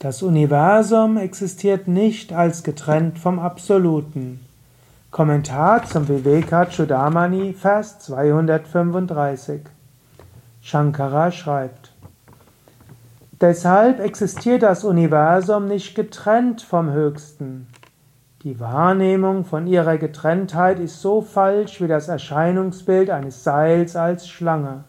Das Universum existiert nicht als getrennt vom Absoluten. Kommentar zum Vivekachudamani, Vers 235. Shankara schreibt, Deshalb existiert das Universum nicht getrennt vom Höchsten. Die Wahrnehmung von ihrer Getrenntheit ist so falsch wie das Erscheinungsbild eines Seils als Schlange.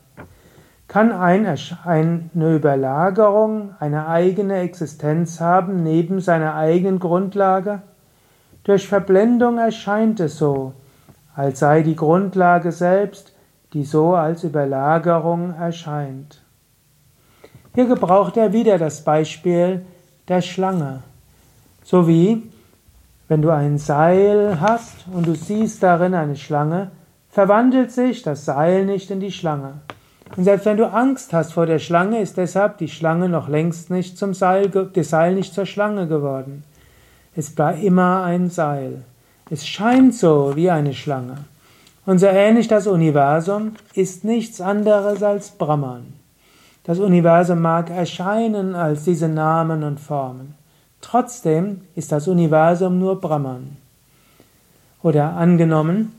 Kann ein, eine Überlagerung eine eigene Existenz haben neben seiner eigenen Grundlage? Durch Verblendung erscheint es so, als sei die Grundlage selbst, die so als Überlagerung erscheint. Hier gebraucht er wieder das Beispiel der Schlange. So wie, wenn du ein Seil hast und du siehst darin eine Schlange, verwandelt sich das Seil nicht in die Schlange. Und selbst wenn du Angst hast vor der Schlange, ist deshalb die Schlange noch längst nicht zum Seil, das Seil nicht zur Schlange geworden. Es war immer ein Seil. Es scheint so wie eine Schlange. Und so ähnlich das Universum ist nichts anderes als Brahman. Das Universum mag erscheinen als diese Namen und Formen. Trotzdem ist das Universum nur Brahman. Oder angenommen,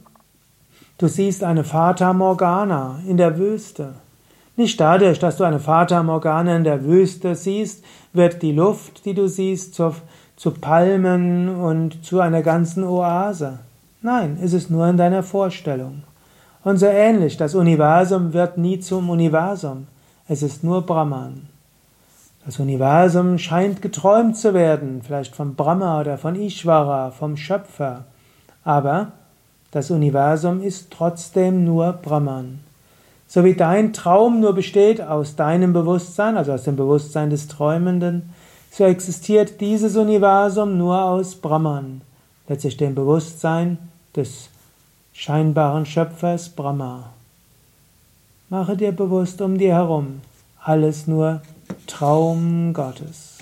Du siehst eine Fata Morgana in der Wüste. Nicht dadurch, dass du eine Fata Morgana in der Wüste siehst, wird die Luft, die du siehst, zu, zu Palmen und zu einer ganzen Oase. Nein, es ist nur in deiner Vorstellung. Und so ähnlich, das Universum wird nie zum Universum. Es ist nur Brahman. Das Universum scheint geträumt zu werden, vielleicht von Brahma oder von Ishvara, vom Schöpfer. Aber das Universum ist trotzdem nur Brahman. So wie dein Traum nur besteht aus deinem Bewusstsein, also aus dem Bewusstsein des Träumenden, so existiert dieses Universum nur aus Brahman, letztlich dem Bewusstsein des scheinbaren Schöpfers Brahma. Mache dir bewusst um dir herum, alles nur Traum Gottes.